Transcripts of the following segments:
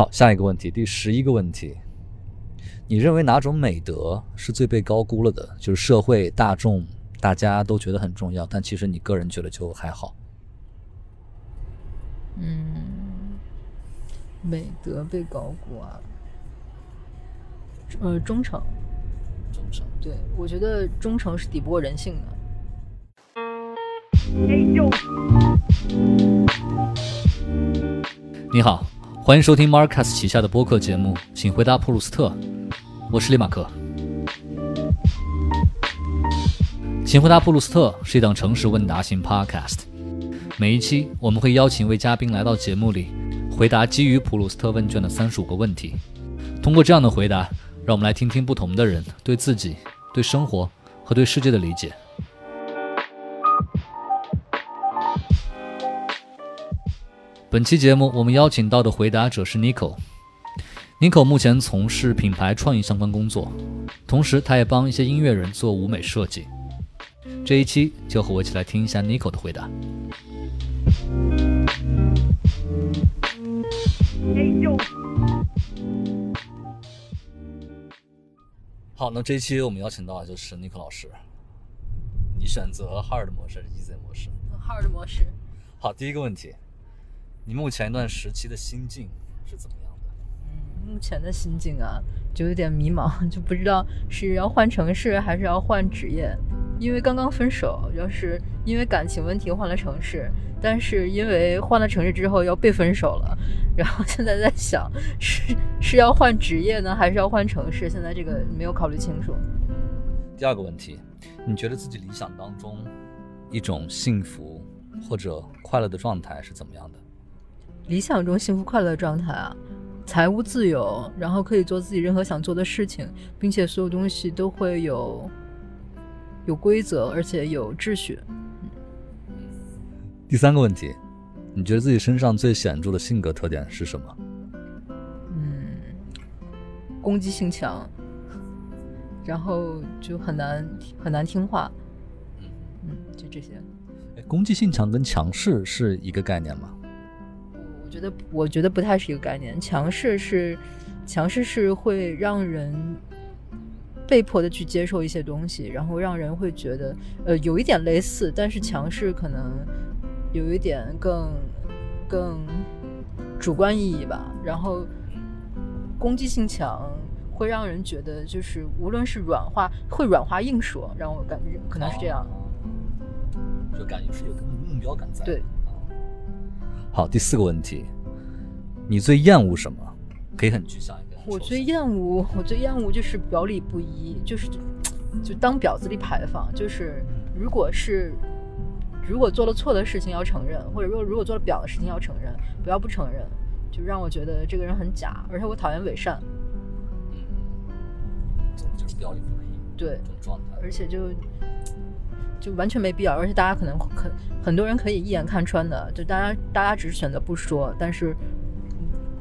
好，下一个问题，第十一个问题，你认为哪种美德是最被高估了的？就是社会大众大家都觉得很重要，但其实你个人觉得就还好。嗯，美德被高估啊。呃，忠诚。忠诚。对，我觉得忠诚是抵不过人性的。你好，欢迎收听 Marcus 旗下的播客节目，请回答普鲁斯特。我是李马克。请回答普鲁斯特是一档诚实问答型 Podcast。每一期我们会邀请一位嘉宾来到节目里，回答基于普鲁斯特问卷的三十五个问题。通过这样的回答，让我们来听听不同的人对自己、对生活和对世界的理解。本期节目，我们邀请到的回答者是 Nico。Nico 目前从事品牌创意相关工作，同时他也帮一些音乐人做舞美设计。这一期就和我一起来听一下 Nico 的回答。好，那这一期我们邀请到的就是 Nico 老师。你选择 Hard 模式还是 Easy 模式？Hard 模式。好，第一个问题。你目前一段时期的心境是怎么样的？嗯，目前的心境啊，就有点迷茫，就不知道是要换城市还是要换职业。因为刚刚分手，要是因为感情问题换了城市，但是因为换了城市之后要被分手了，然后现在在想是是要换职业呢，还是要换城市？现在这个没有考虑清楚。第二个问题，你觉得自己理想当中一种幸福或者快乐的状态是怎么样的？理想中幸福快乐的状态啊，财务自由，然后可以做自己任何想做的事情，并且所有东西都会有有规则，而且有秩序。第三个问题，你觉得自己身上最显著的性格特点是什么？嗯，攻击性强，然后就很难很难听话。嗯，就这些。攻击性强跟强势是一个概念吗？我觉得，我觉得不太是一个概念。强势是，强势是会让人被迫的去接受一些东西，然后让人会觉得，呃，有一点类似，但是强势可能有一点更更主观意义吧。然后攻击性强会让人觉得，就是无论是软化，会软化硬说，让我感觉可能是这样。就感觉是有个目标感在。对。好，第四个问题，你最厌恶什么？可以很具象一点。我最厌恶，我最厌恶就是表里不一，就是就当婊子里牌坊。就是如果是如果做了错的事情要承认，或者说如果做了表的事情要承认，不要不承认，就让我觉得这个人很假。而且我讨厌伪善。嗯，就是表里不一。对。这种状态。而且就。就完全没必要，而且大家可能很很多人可以一眼看穿的，就大家大家只是选择不说，但是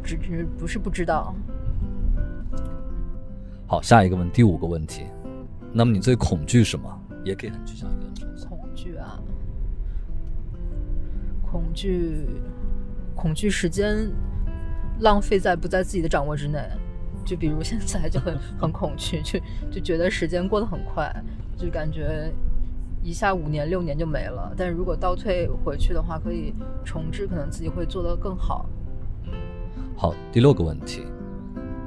只是不是不知道。好，下一个问第五个问题，那么你最恐惧什么？也可以很具象一个。恐惧啊，恐惧，恐惧时间浪费在不在自己的掌握之内，就比如现在就很很恐惧，就就觉得时间过得很快，就感觉。一下五年六年就没了，但是如果倒退回去的话，可以重置，可能自己会做得更好。好，第六个问题，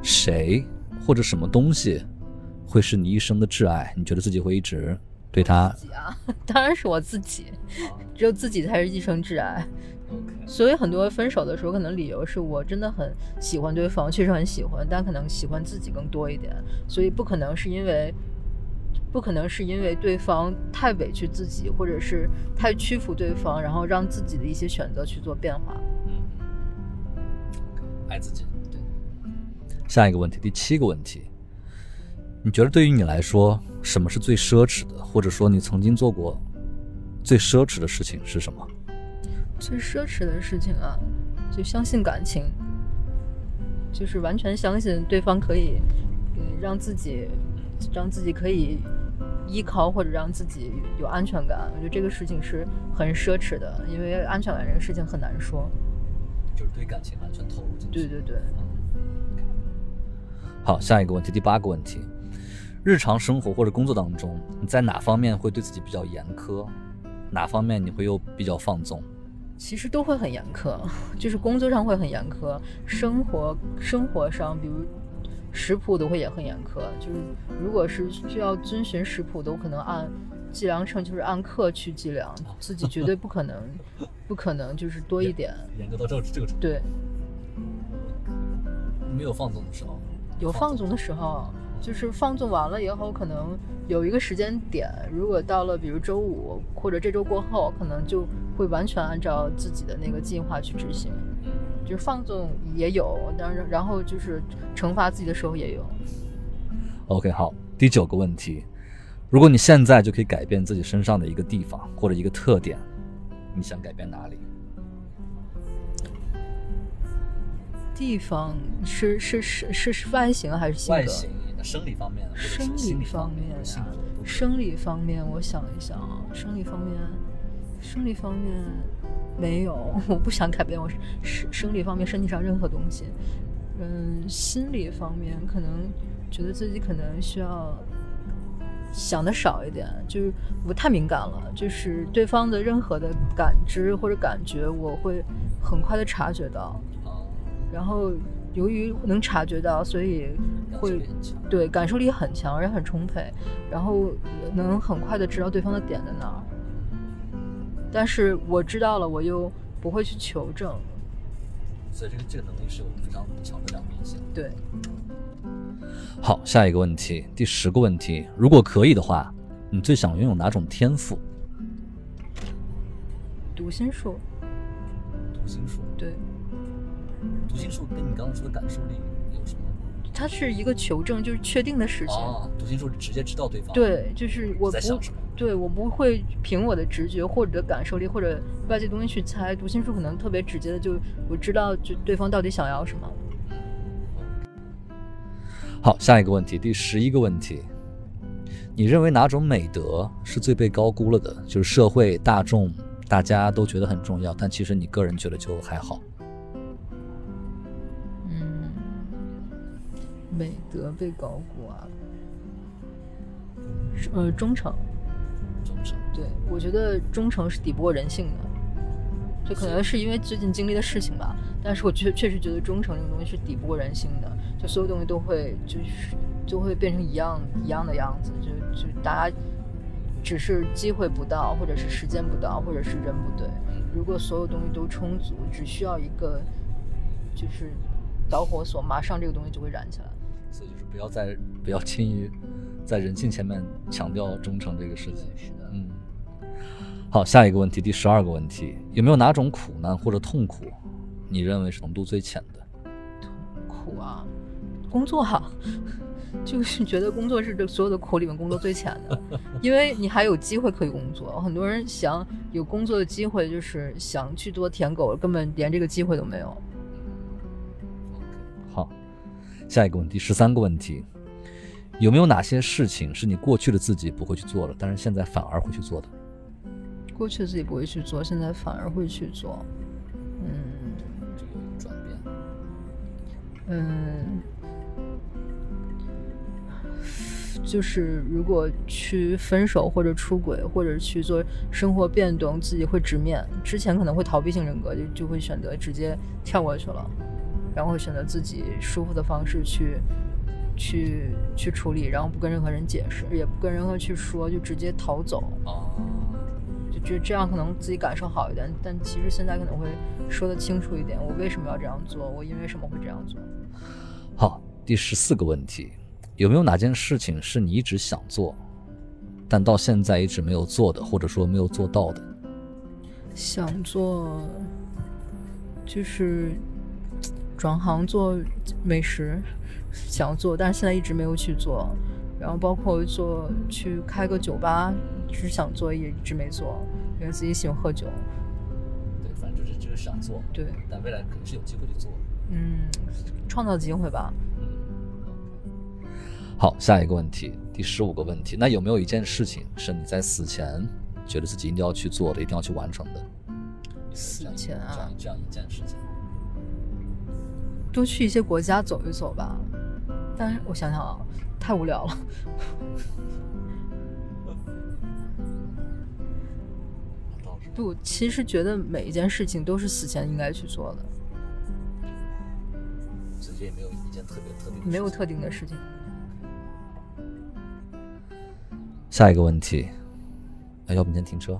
谁或者什么东西会是你一生的挚爱？你觉得自己会一直对他？自己啊，当然是我自己，只有自己才是一生挚爱。所以很多分手的时候，可能理由是我真的很喜欢对方，确实很喜欢，但可能喜欢自己更多一点，所以不可能是因为。不可能是因为对方太委屈自己，或者是太屈服对方，然后让自己的一些选择去做变化。嗯，爱自己。对。下一个问题，第七个问题，你觉得对于你来说，什么是最奢侈的？或者说你曾经做过最奢侈的事情是什么？最奢侈的事情啊，就相信感情，就是完全相信对方可以，嗯，让自己，让自己可以。依靠或者让自己有安全感，我觉得这个事情是很奢侈的，因为安全感这个事情很难说。就是对感情完全投入进去。对对对。好，下一个问题，第八个问题，日常生活或者工作当中，你在哪方面会对自己比较严苛？哪方面你会又比较放纵？其实都会很严苛，就是工作上会很严苛，生活生活上，比如食谱都会也很严苛。就是如果是需要遵循食谱，都可能按计量秤，就是按克去计量，自己绝对不可能，不可能就是多一点。严格到这这个程度。对，没有放纵的时候。有放纵的时候，就是放纵完了以后，可能有一个时间点，如果到了比如周五或者这周过后，可能就会完全按照自己的那个计划去执行。就是放纵也有，然然后就是惩罚自己的时候也有。OK，好，第九个问题，如果你现在就可以改变自己身上的一个地方或者一个特点，你想改变哪里？地方是是是是是外形还是性格？外形、生理方面、生理方面啊，生理方面，我想一想啊，生理方面，生理方面没有，我不想改变我生生理方面身体上任何东西。嗯，心理方面可能觉得自己可能需要想的少一点，就是我太敏感了，就是对方的任何的感知或者感觉，我会很快的察觉到。然后，由于能察觉到，所以会对感受力很强，而且很充沛，然后能很快的知道对方的点在哪儿。但是我知道了，我又不会去求证。所以这个这个能力是有非常强的两面性。对。好，下一个问题，第十个问题，如果可以的话，你最想拥有哪种天赋？读心术。读心术。对。读心术跟你刚刚说的感受力有什么？它是一个求证，就是确定的事情。哦，读心术直接知道对方。对，就是我不？对我不会凭我的直觉或者感受力或者外界东西去猜。读心术可能特别直接的，就我知道就对方到底想要什么。好，下一个问题，第十一个问题，你认为哪种美德是最被高估了的？就是社会大众大家都觉得很重要，但其实你个人觉得就还好。美德被高估啊，呃，忠诚，忠诚，对我觉得忠诚是抵不过人性的，就可能是因为最近经历的事情吧。但是我确确实觉得忠诚这个东西是抵不过人性的，就所有东西都会就是就会变成一样一样的样子，就就大家只是机会不到，或者是时间不到，或者是人不对。如果所有东西都充足，只需要一个就是导火索，马上这个东西就会燃起来。所以就是不要再不要轻易在人性前面强调忠诚这个事情。是的，嗯。好，下一个问题，第十二个问题，有没有哪种苦难或者痛苦，你认为是浓度最浅的？痛苦啊，工作哈，就是觉得工作是这所有的苦里面工作最浅的，因为你还有机会可以工作。很多人想有工作的机会，就是想去做舔狗，根本连这个机会都没有。下一个问题，十三个问题，有没有哪些事情是你过去的自己不会去做的，但是现在反而会去做的？过去的自己不会去做，现在反而会去做。嗯，这个转变。嗯，就是如果去分手或者出轨或者去做生活变动，自己会直面。之前可能会逃避性人格，就就会选择直接跳过去了。然后选择自己舒服的方式去，去去处理，然后不跟任何人解释，也不跟任何去说，就直接逃走。哦，就觉得这样可能自己感受好一点。但其实现在可能会说的清楚一点，我为什么要这样做？我因为什么会这样做？好，第十四个问题，有没有哪件事情是你一直想做，但到现在一直没有做的，或者说没有做到的？想做，就是。转行做美食，想做，但是现在一直没有去做。然后包括做去开个酒吧，只是想做，也一直没做，因为自己喜欢喝酒。对，反正就是就是想做。对。但未来肯定是有机会去做。嗯，创造机会吧。嗯。好，下一个问题，第十五个问题，那有没有一件事情是你在死前觉得自己一定要去做的，一定要去完成的？死前啊。这样这样一件事情。多去一些国家走一走吧，但是我想想啊，太无聊了。不，其实觉得每一件事情都是死前应该去做的。直接也没有一件特别特定，没有特定的事情。下一个问题，哎，要不你先停车。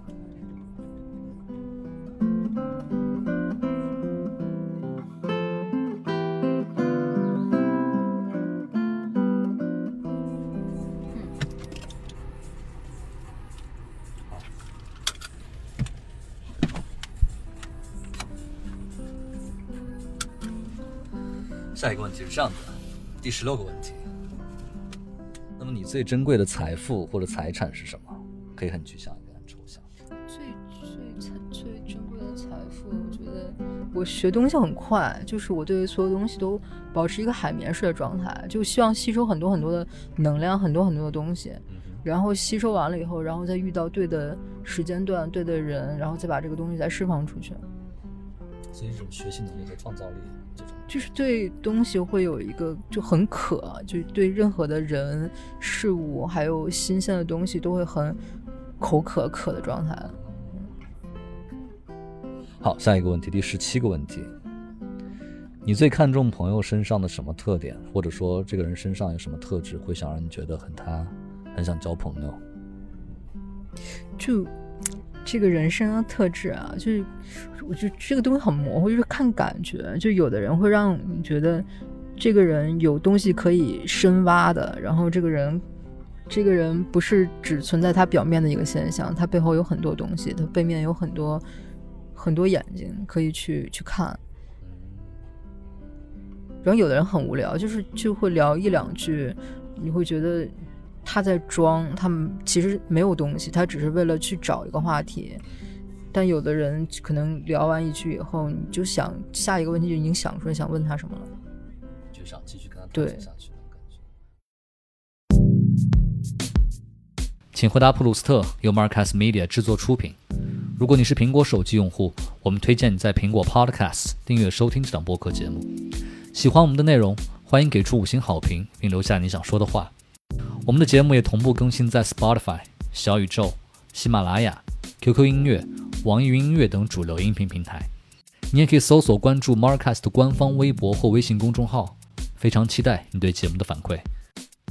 下一个问题是这样的，第十六个问题。那么你最珍贵的财富或者财产是什么？可以很具象，也很抽象。最最最最珍贵的财富，我觉得我学东西很快，就是我对所有东西都保持一个海绵式的状态，就希望吸收很多很多的能量，很多很多的东西，然后吸收完了以后，然后再遇到对的时间段、对的人，然后再把这个东西再释放出去。所以这种学习能力和创造力。就是对东西会有一个就很渴，就对任何的人事物还有新鲜的东西都会很口渴渴的状态。好，下一个问题，第十七个问题，你最看重朋友身上的什么特点，或者说这个人身上有什么特质，会想让你觉得很他很想交朋友？就。这个人生的特质啊，就是，我觉得这个东西很模糊，就是看感觉。就有的人会让你觉得，这个人有东西可以深挖的，然后这个人，这个人不是只存在他表面的一个现象，他背后有很多东西，他背面有很多很多眼睛可以去去看。然后有的人很无聊，就是就会聊一两句，你会觉得。他在装，他们其实没有东西，他只是为了去找一个话题。但有的人可能聊完一句以后，你就想下一个问题就已经想出来想问他什么了，就想继续跟他对下去感觉请回答普鲁斯特由 Marcus Media 制作出品。如果你是苹果手机用户，我们推荐你在苹果 Podcast 订阅收听这档播客节目。喜欢我们的内容，欢迎给出五星好评，并留下你想说的话。我们的节目也同步更新在 Spotify、小宇宙、喜马拉雅、QQ 音乐、网易云音乐等主流音频平台。你也可以搜索关注 Marcast 的官方微博或微信公众号。非常期待你对节目的反馈。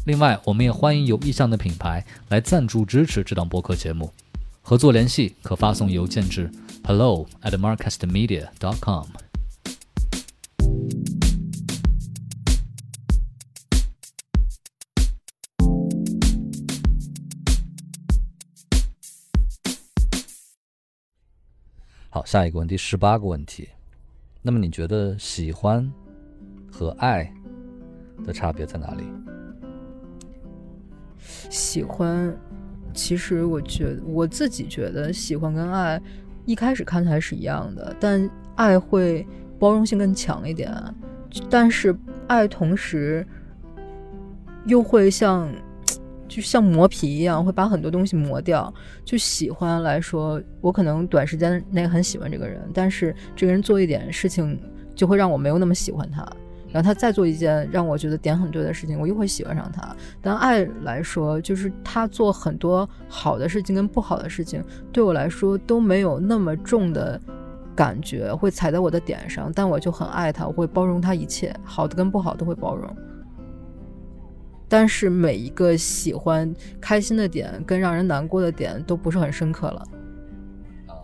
另外，我们也欢迎有意向的品牌来赞助支持这档播客节目。合作联系可发送邮件至 hello at marcastmedia.com。好，下一个问题，十八个问题。那么你觉得喜欢和爱的差别在哪里？喜欢，其实我觉得我自己觉得喜欢跟爱一开始看起来是一样的，但爱会包容性更强一点，但是爱同时又会像。就像磨皮一样，会把很多东西磨掉。就喜欢来说，我可能短时间内很喜欢这个人，但是这个人做一点事情，就会让我没有那么喜欢他。然后他再做一件让我觉得点很对的事情，我又会喜欢上他。但爱来说，就是他做很多好的事情跟不好的事情，对我来说都没有那么重的感觉，会踩在我的点上。但我就很爱他，我会包容他一切，好的跟不好都会包容。但是每一个喜欢开心的点跟让人难过的点都不是很深刻了，啊，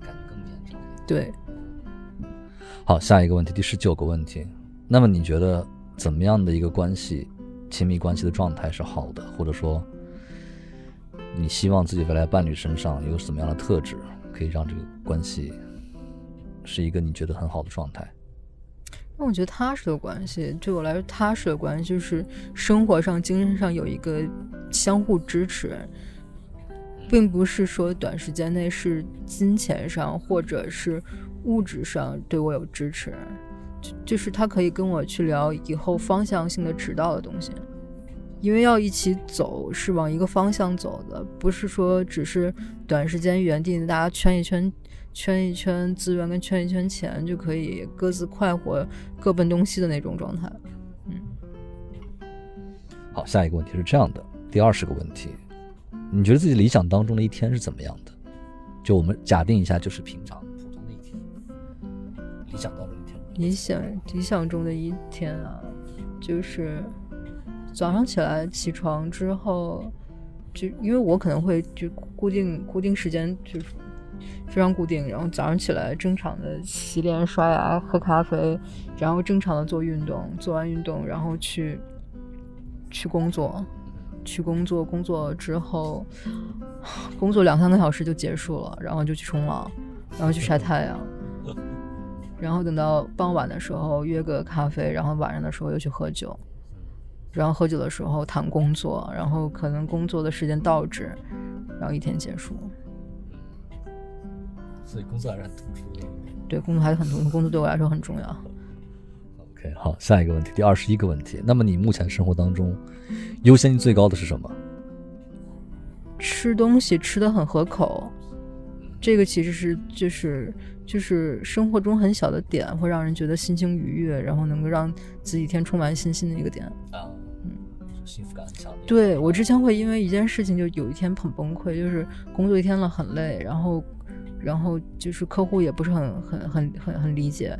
感觉更。对，好，下一个问题，第十九个问题。那么你觉得怎么样的一个关系，亲密关系的状态是好的？或者说，你希望自己未来伴侣身上有什么样的特质，可以让这个关系是一个你觉得很好的状态？那我觉得踏实的关系，对我来说，踏实的关系就是生活上、精神上有一个相互支持，并不是说短时间内是金钱上或者是物质上对我有支持，就就是他可以跟我去聊以后方向性的指导的东西，因为要一起走是往一个方向走的，不是说只是短时间原地大家圈一圈。圈一圈资源跟圈一圈钱就可以各自快活、各奔东西的那种状态。嗯，好，下一个问题是这样的，第二十个问题，你觉得自己理想当中的一天是怎么样的？就我们假定一下，就是平常普通的一天，理想当中一天。理想理想中的一天啊，就是早上起来起床之后，就因为我可能会就固定固定时间就是非常固定，然后早上起来正常的洗脸、刷牙、喝咖啡，然后正常的做运动，做完运动然后去去工作，去工作，工作之后工作两三个小时就结束了，然后就去冲浪，然后去晒太阳。然后等到傍晚的时候约个咖啡，然后晚上的时候又去喝酒，然后喝酒的时候谈工作，然后可能工作的时间倒置，然后一天结束。所以工作还是很突出的。对，工作还是很突出，工作对我来说很重要。OK，好，下一个问题，第二十一个问题。那么你目前生活当中优先级最高的是什么？吃东西吃的很合口，这个其实是就是就是生活中很小的点，会让人觉得心情愉悦，然后能够让自己一天充满信心的一个点。啊，嗯，幸福感很强烈。对我之前会因为一件事情就有一天很崩溃，就是工作一天了很累，然后然后就是客户也不是很很很很很理解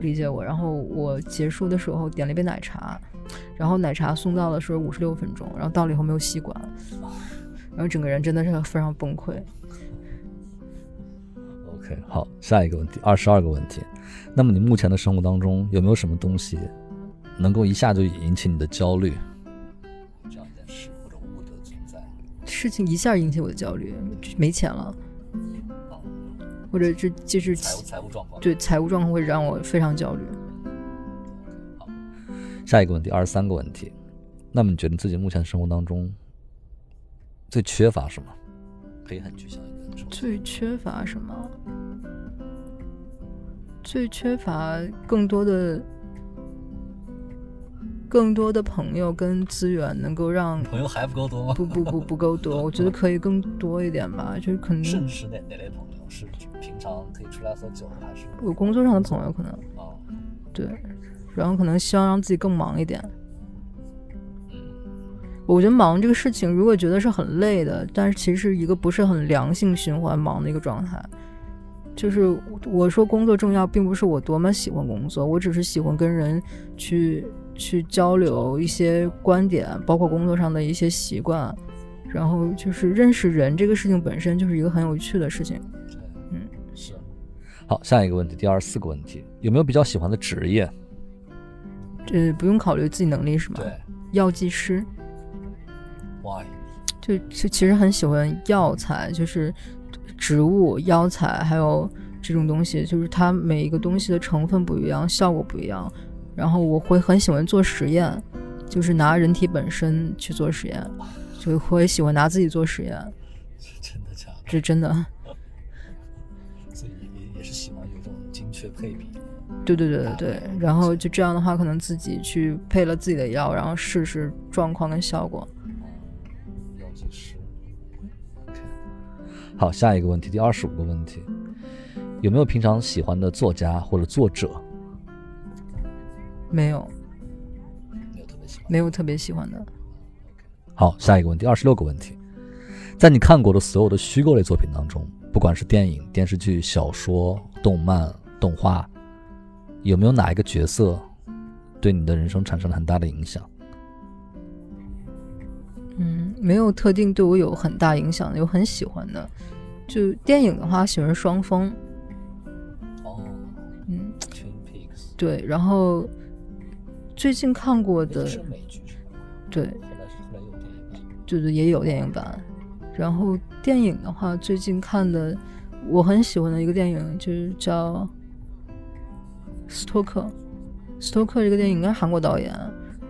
理解我，然后我结束的时候点了一杯奶茶，然后奶茶送到的时候五十六分钟，然后到了以后没有吸管，然后整个人真的是非常崩溃。OK，好，下一个问题，二十二个问题。那么你目前的生活当中有没有什么东西能够一下就引起你的焦虑？这样一件事或者物的存在。事情一下引起我的焦虑，没钱了，或者是就是财务财务状况。对财务状况会让我非常焦虑。下一个问题，二十三个问题。那么你觉得自己目前生活当中最缺乏什么？可以很具象一点说。最缺乏什么？最缺乏更多的、更多的朋友跟资源，能够让朋友还不够多吗？不不不不够多，我觉得可以更多一点吧。就是可能甚是哪哪类朋友？是平常可以出来喝酒，还是有工作上的朋友可能啊？对，然后可能希望让自己更忙一点。我觉得忙这个事情，如果觉得是很累的，但是其实是一个不是很良性循环忙的一个状态。就是我说工作重要，并不是我多么喜欢工作，我只是喜欢跟人去去交流一些观点，包括工作上的一些习惯，然后就是认识人这个事情本身就是一个很有趣的事情。好，下一个问题，第二十四个问题，有没有比较喜欢的职业？这不用考虑自己能力是吗？对，药剂师。Why？就就其实很喜欢药材，就是植物、药材，还有这种东西，就是它每一个东西的成分不一样，效果不一样。然后我会很喜欢做实验，就是拿人体本身去做实验，就会喜欢拿自己做实验。真的假的？这真的。对对对对对，然后就这样的话，可能自己去配了自己的药，然后试试状况跟效果。药剂师。好，下一个问题，第二十五个问题，有没有平常喜欢的作家或者作者？没有，没有特别喜欢。没有特别喜欢的。好，下一个问题，二十六个问题，在你看过的所有的虚构类作品当中，不管是电影、电视剧、小说、动漫、动画，有没有哪一个角色对你的人生产生了很大的影响？嗯，没有特定对我有很大影响的，有很喜欢的。就电影的话，喜欢双峰。哦，嗯，对，然后最近看过的，是美剧是吧？对，就是也有电影版。然后电影的话，最近看的我很喜欢的一个电影就是叫《斯托克》。斯托克这个电影应该韩国导演，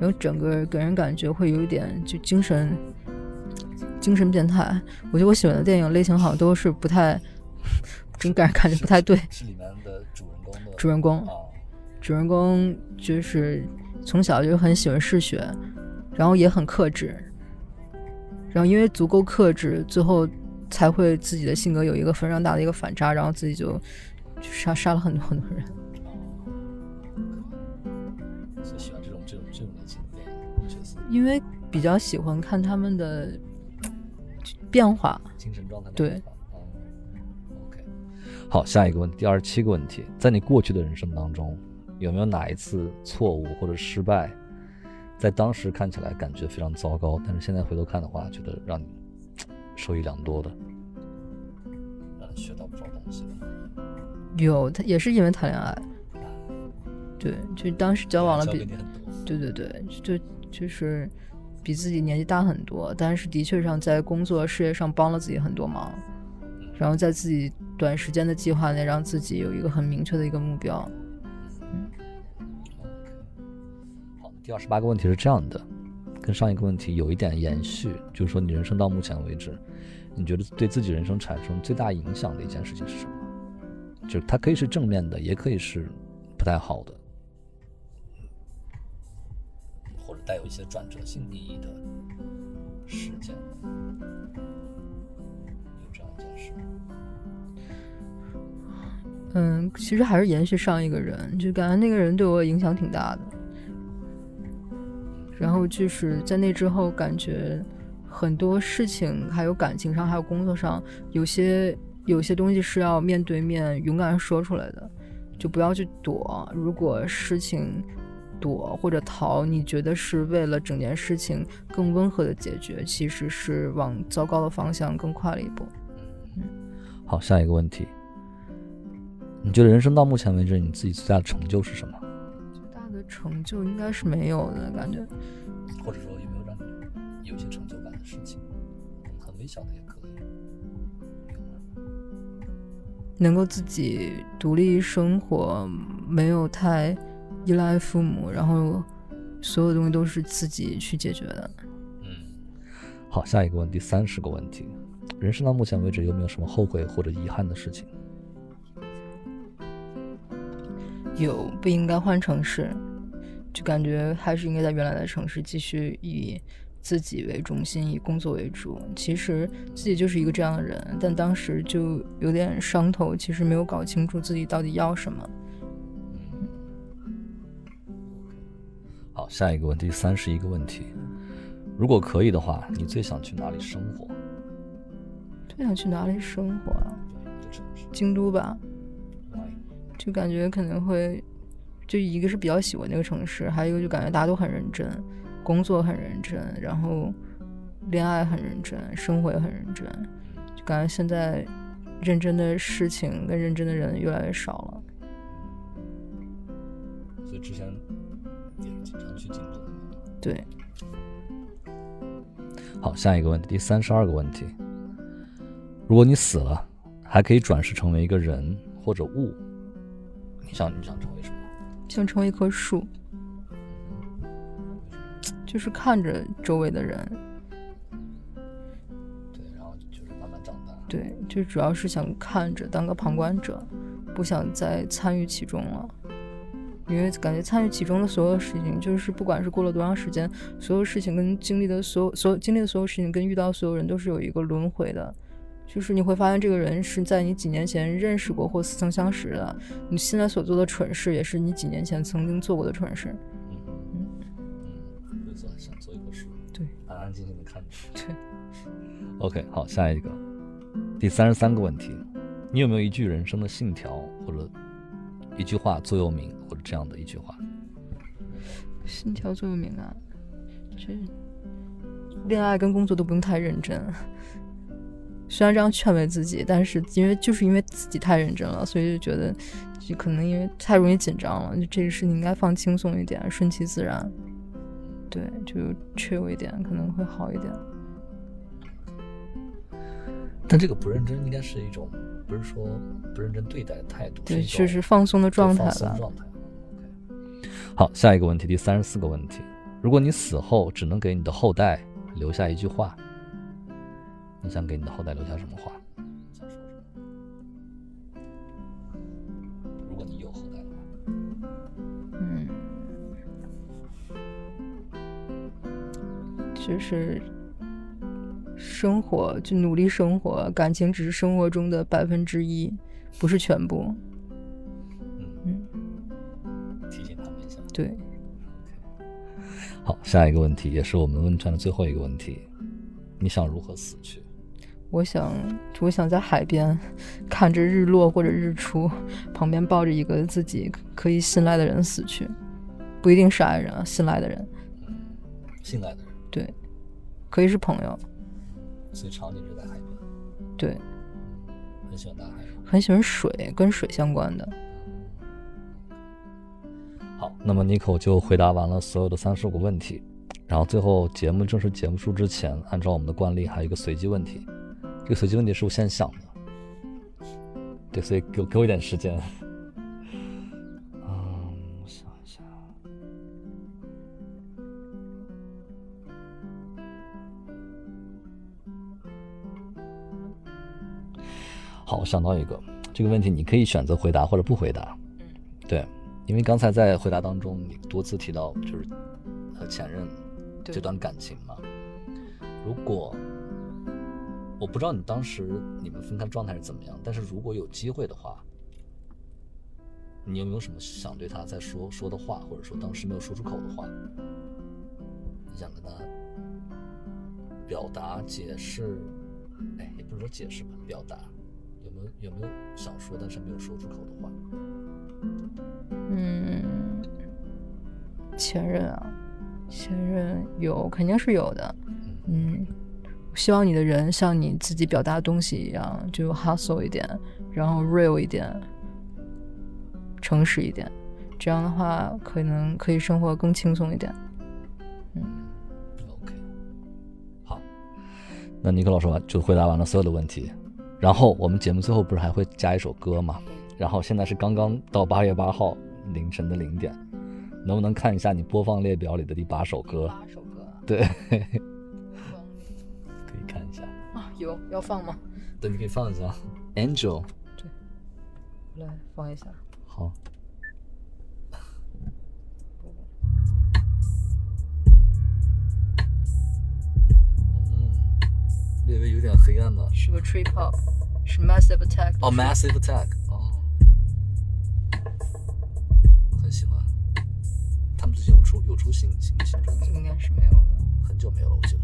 然后整个给人感觉会有一点就精神精神变态。我觉得我喜欢的电影类型好像都是不太，总给人感觉不太对。是里面的主人公的主人公，啊，主人公就是从小就很喜欢嗜血，然后也很克制，然后因为足够克制，最后才会自己的性格有一个非常大的一个反差，然后自己就就杀杀了很多很多人。所以喜欢这种这种这种类型的电影角色。因为比较喜欢看他们的变化。精神状态的对变化。哦，OK。好，下一个问题，第二十七个问题，在你过去的人生当中，有没有哪一次错误或者失败，在当时看起来感觉非常糟糕，但是现在回头看的话，觉得让你受益良多的，让你学到不少东西。有，他也是因为谈恋爱，对，就当时交往了比。对对对，就就是比自己年纪大很多，但是的确上在工作事业上帮了自己很多忙，然后在自己短时间的计划内，让自己有一个很明确的一个目标。嗯好，第二十八个问题是这样的，跟上一个问题有一点延续，就是说你人生到目前为止，你觉得对自己人生产生最大影响的一件事情是什么？就是它可以是正面的，也可以是不太好的，带有一些转折性意义的事件。有这样一件事，嗯，其实还是延续上一个人，就感觉那个人对我影响挺大的。然后就是在那之后，感觉很多事情，还有感情上，还有工作上，有些有些东西是要面对面勇敢说出来的，就不要去躲。如果事情躲或者逃，你觉得是为了整件事情更温和的解决，其实是往糟糕的方向更快了一步。嗯好，下一个问题，你觉得人生到目前为止，你自己最大的成就是什么？最大的成就应该是没有的感觉。或者说有没有让你有些成就感的事情，很微小的也可以。能够自己独立生活，没有太依赖父母，然后所有东西都是自己去解决的。嗯，好，下一个问题，三十个问题，人生到目前为止有没有什么后悔或者遗憾的事情？有不应该换城市，就感觉还是应该在原来的城市继续以自己为中心，以工作为主。其实自己就是一个这样的人，但当时就有点伤头，其实没有搞清楚自己到底要什么。好，下一个问题，三十一个问题，如果可以的话，你最想去哪里生活？最想去哪里生活啊？京都吧。就感觉可能会，就一个是比较喜欢那个城市，还有一个就感觉大家都很认真，工作很认真，然后恋爱很认真，生活也很认真，就感觉现在认真的事情跟认真的人越来越少了。所以之前也经常去京都。对，好，下一个问题，第三十二个问题，如果你死了，还可以转世成为一个人或者物，你想你想成为什么？想成为一棵树，就是看着周围的人，对，然后就是慢慢长大。对，就主要是想看着当个旁观者，不想再参与其中了。因为感觉参与其中的所有事情，就是不管是过了多长时间，所有事情跟经历的所有所有经历的所有事情，跟遇到所有人都是有一个轮回的。就是你会发现，这个人是在你几年前认识过或似曾相识的，你现在所做的蠢事，也是你几年前曾经做过的蠢事。嗯嗯，就做想做一个事，对，安安静静的看着。对，OK，好，下一个，第三十三个问题，你有没有一句人生的信条或者一句话座右铭或者这样的一句话？心跳座右铭啊，这恋爱跟工作都不用太认真。虽然这样劝慰自己，但是因为就是因为自己太认真了，所以就觉得就可能因为太容易紧张了，就这个事情应该放轻松一点，顺其自然。对，就 chill 一点可能会好一点。但这个不认真应该是一种，不是说不认真对待的态度，对，一种就是放松的状态吧。状态。OK，好，下一个问题，第三十四个问题，如果你死后只能给你的后代留下一句话，你想给你的后代留下什么话？想说什么？如果你有后代的话，嗯，就是生活，就努力生活，感情只是生活中的百分之一，不是全部。嗯。嗯，提醒他们一下。对，好，下一个问题也是我们问卷的最后一个问题，你想如何死去？我想，我想在海边 看着日落或者日出，旁边抱着一个自己可以信赖的人死去，不一定是爱人啊，信赖的人，信赖的人，对，可以是朋友，所以场景就在海边，对，很喜欢大海，很喜欢水，跟水相关的。好，那么 Nico 就回答完了所有的三十五个问题，然后最后节目正式结束之前，按照我们的惯例，还有一个随机问题。这个随机问题是我现在想的，对，所以给给我一点时间。好，我想到一个，这个问题你可以选择回答或者不回答。嗯，对，因为刚才在回答当中，你多次提到就是和前任这段感情嘛。如果我不知道你当时你们分开状态是怎么样，但是如果有机会的话，你有没有什么想对他再说说的话，或者说当时没有说出口的话，你想跟他表达、解释？哎，也不是说解释吧，表达有没有有没有想说但是没有说出口的话？嗯，前任啊，前任有肯定是有的，嗯。希望你的人像你自己表达的东西一样，就 hustle 一点，然后 real 一点，诚实一点，这样的话可能可以生活更轻松一点。嗯，OK，好，那尼克老师完就回答完了所有的问题，然后我们节目最后不是还会加一首歌吗？然后现在是刚刚到八月八号凌晨的零点，能不能看一下你播放列表里的第八首歌？八首歌，对。可以看一下。啊有要放吗？对，你可以放一下。Angel。对，来放一下。好。略微有点黑暗的。是个 trip hop，是 Massive Attack。哦，Massive Attack。哦。我很喜欢。他们最近有出有出新新新专辑？应该是没有了。很久没有了，我记得。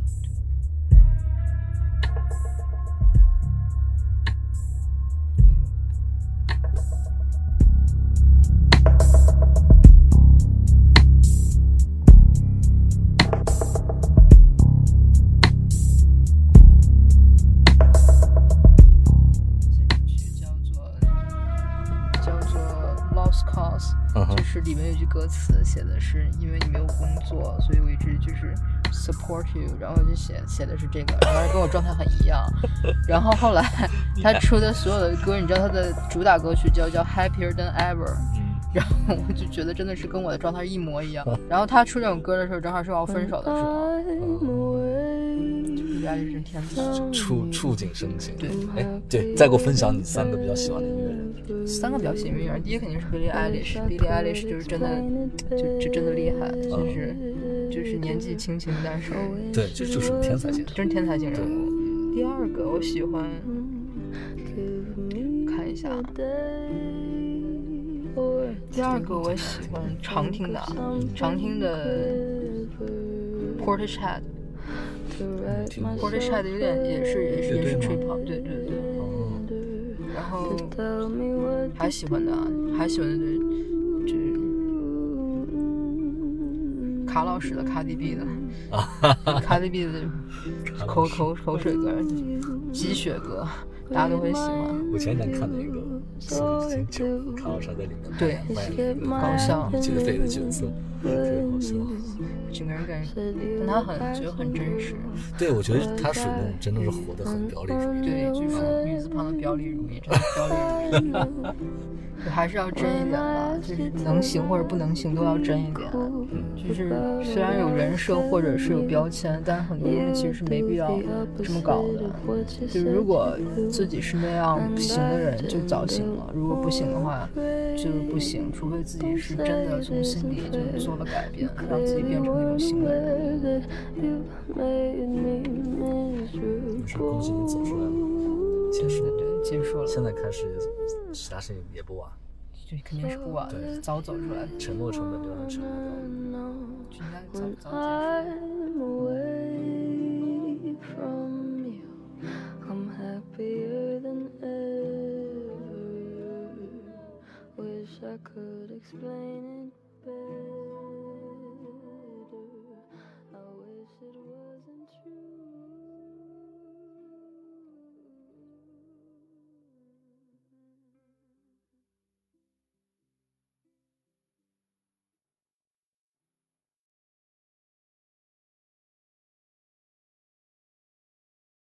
写的是，因为你没有工作，所以我一直就是 support you，然后就写写的是这个，然后跟我状态很一样。然后后来 他出的所有的歌，你知道他的主打歌曲叫叫 Happier Than Ever，然后我就觉得真的是跟我的状态一模一样。然后他出这种歌的时候，正好是我要分手的时候。压力是天才，触触景生情。对，哎，对，再给我分享你三个比较喜欢的音乐人。三个比较喜欢音乐人，第一肯定是 Billie Eilish，Billie Eilish 就是真的，就就真的厉害，就是就是年纪轻轻，但是对，就就是天才型，真是天才型人物。第二个我喜欢，看一下，第二个我喜欢常听的，常听的 Portishead。Portishead 有点也是也是也是吹泡，对对对。然后还喜欢的还喜欢的就是卡老师的卡迪 B 的，卡迪 B 的 口口口水歌、鸡血歌，大家都会喜欢。我前两天看了一个。苏醒酒，卡老师在里面对搞笑劫匪的角色。整个人感觉，但他很觉得很真实。对，我觉得他属于那种真的是活得很表里如一。对，就是女字旁的表里如一，真的表里如一。就还是要真一点吧，就是能行或者不能行都要真一点。就是虽然有人设或者是有标签，但很多东西其实是没必要这么搞的。就如果自己是那样行的人，就早行了；如果不行的话，就不行。除非自己是真的从心底就做了改变，让自己变成那种行的人。是恭喜你走出来了，结束了，对，结束了。现在开始，其他事情也不晚。肯定是不晚。的，早走出来。承诺成本就让承诺掉。应该早早结束。I could explain it better